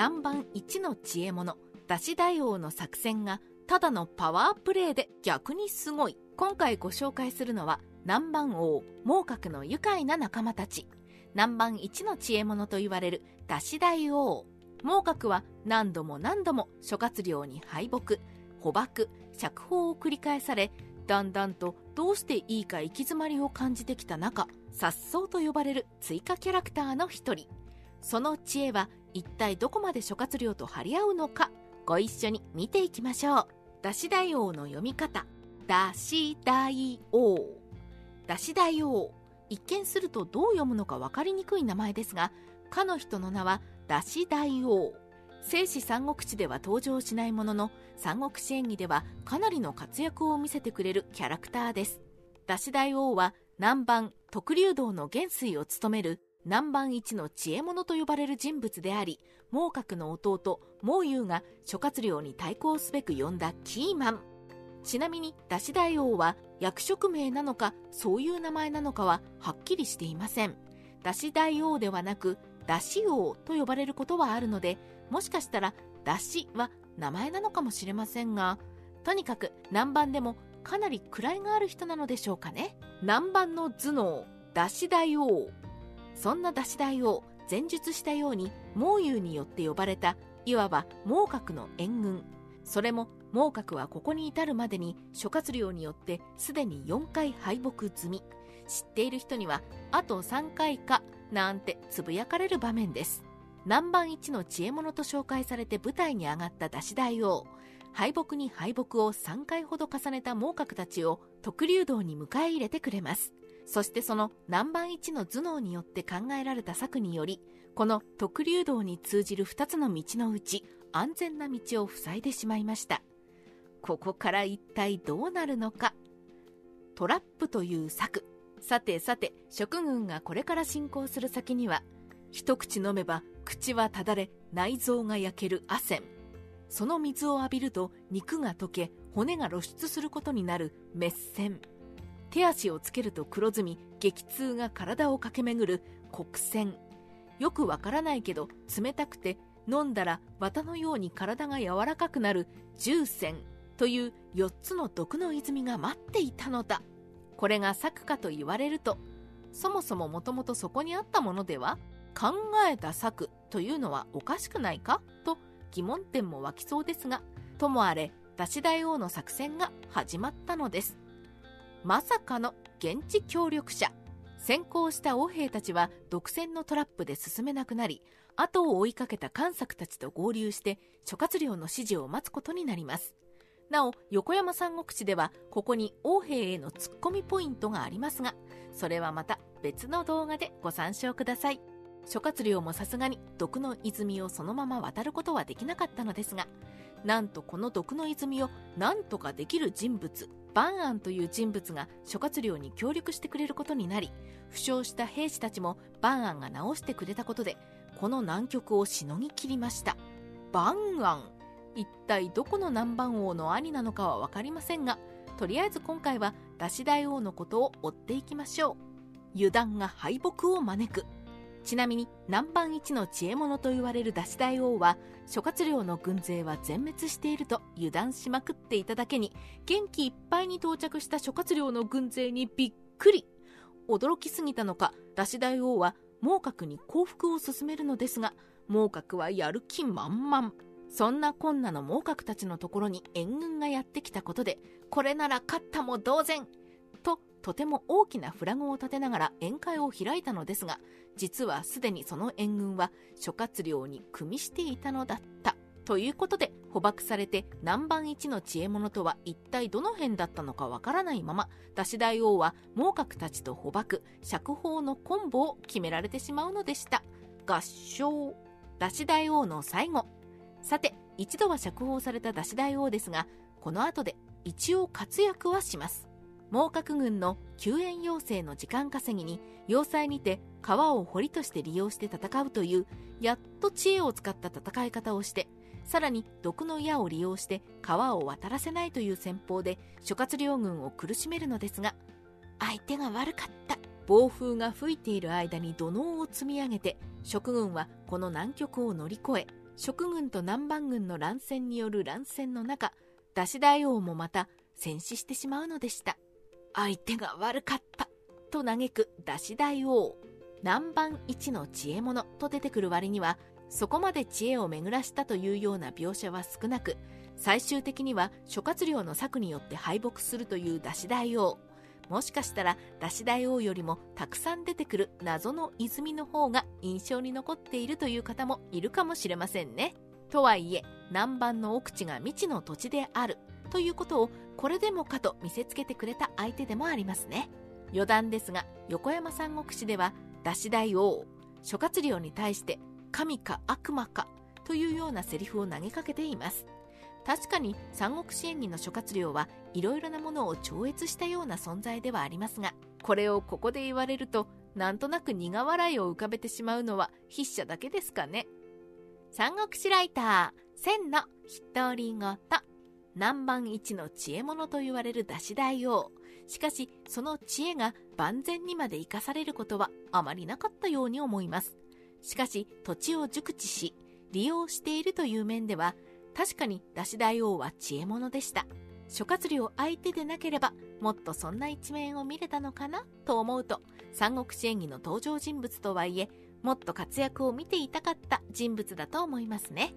南蛮一の知恵者。出し大王の作戦がただのパワープレイで逆にすごい。今回ご紹介するのは南蛮王猛角の愉快な仲間たち。南蛮一の知恵者と言われる出し大王。猛角は何度も何度も諸葛亮に敗北。捕獲釈放を繰り返されだんだんとどうしていいか行き詰まりを感じてきた中颯爽と呼ばれる追加キャラクターの一人。その知恵は一体どこまで諸葛亮と張り合うのかご一緒に見ていきましょう。出し大王の読み方。出し大王。出し大王。一見するとどう読むのか分かりにくい名前ですがかの人の名は出し大王。聖史三国志では登場しないものの三国志演義ではかなりの活躍を見せてくれるキャラクターです。出し大王は南蛮徳竜道の元帥を務める南蛮一の知恵者と呼ばれる人物であり孟獲の弟孟雄が諸葛亮に対抗すべく呼んだキーマン。ちなみに出し大王は役職名なのかそういう名前なのかははっきりしていません。出し大王ではなく出し王と呼ばれることはあるのでもしかしたら出しは名前なのかもしれませんがとにかく南蛮でもかなり位がある人なのでしょうかね。南蛮の頭脳出し大王。そんな出し大王前述したように孟雄によって呼ばれたいわば孟獲の援軍。それも孟獲はここに至るまでに諸葛亮によってすでに4回敗北済み。知っている人にはあと3回かなんてつぶやかれる場面です。南蛮一の知恵者と紹介されて舞台に上がった出し大王。敗北に敗北を3回ほど重ねた孟獲たちを徳竜道に迎え入れてくれます。そしてその南蛮一の頭脳によって考えられた策によりこの徳竜道に通じる2つの道のうち安全な道を塞いでしまいました。ここから一体どうなるのか。トラップという策。さてさて食軍がこれから進行する先には一口飲めば口はただれ内臓が焼けるアセンその水を浴びると肉が溶け骨が露出することになるメッセン。手足をつけると黒ずみ激痛が体を駆け巡る黒線。よくわからないけど冷たくて飲んだら綿のように体が柔らかくなる重線という4つの毒の泉が待っていたのだ。これが策かと言われるとそもそももともとそこにあったものでは考えた策というのはおかしくないか？と疑問点も湧きそうですがともあれ出し大王の作戦が始まったのです。まさかの現地協力者。先行した王兵たちは独占のトラップで進めなくなり後を追いかけた関作たちと合流して諸葛亮の指示を待つことになります。なお横山三国志ではここに王兵へのツッコミポイントがありますがそれはまた別の動画でご参照ください。諸葛亮もさすがに毒の泉をそのまま渡ることはできなかったのですがなんとこの毒の泉を何とかできる人物バンアンという人物が諸葛亮に協力してくれることになり負傷した兵士たちもバンアンが治してくれたことでこの難局をしのぎ切りました。バンアン。一体どこの南蛮王の兄なのかは分かりませんがとりあえず今回は出し大王のことを追っていきましょう。油断が敗北を招く。ちなみに南蛮一の知恵者と言われる出し大王は諸葛亮の軍勢は全滅していると油断しまくっていただけに元気いっぱいに到着した諸葛亮の軍勢にびっくり。驚きすぎたのか出し大王は孟獲に降伏を進めるのですが孟獲はやる気満々。そんなこんなの猛角たちのところに援軍がやってきたことでこれなら勝ったも同然。とても大きなフラグを立てながら宴会を開いたのですが実はすでにその援軍は諸葛亮に組みしていたのだったということで捕獲されて南蛮一の知恵者とは一体どの辺だったのかわからないまま出し大王は猛角たちと捕獲釈放のコンボを決められてしまうのでした。合唱出し大王の最後。さて一度は釈放された出し大王ですがこの後で一応活躍はします。猛角軍の救援要請の時間稼ぎに要塞にて川を堀として利用して戦うというやっと知恵を使った戦い方をしてさらに毒の矢を利用して川を渡らせないという戦法で諸葛亮軍を苦しめるのですが相手が悪かった。暴風が吹いている間に土のうを積み上げて蜀軍はこの難局を乗り越え蜀軍と南蛮軍の乱戦による乱戦の中出し大王もまた戦死してしまうのでした。相手が悪かったと嘆く出し大王。南蛮一の知恵者と出てくる割にはそこまで知恵を巡らしたというような描写は少なく最終的には諸葛亮の策によって敗北するという出し大王。もしかしたら出し大王よりもたくさん出てくる謎の泉の方が印象に残っているという方もいるかもしれませんね。とはいえ南蛮の奥地が未知の土地であるということをこれでもかと見せつけてくれた相手でもありますね。余談ですが横山三国志では出し大王諸葛亮に対して神か悪魔かというようなセリフを投げかけています。確かに三国志演義の諸葛亮はいろいろなものを超越したような存在ではありますがこれをここで言われるとなんとなく苦笑いを浮かべてしまうのは筆者だけですかね。三国志ライター千の独り言南蛮一の知恵者と言われる出し大王しかしその知恵が万全にまで生かされることはあまりなかったように思いますしかし土地を熟知し利用しているという面では確かに出し大王は知恵者でした諸葛亮相手でなければもっとそんな一面を見れたのかなと思うと三国志演義の登場人物とはいえもっと活躍を見ていたかった人物だと思いますね。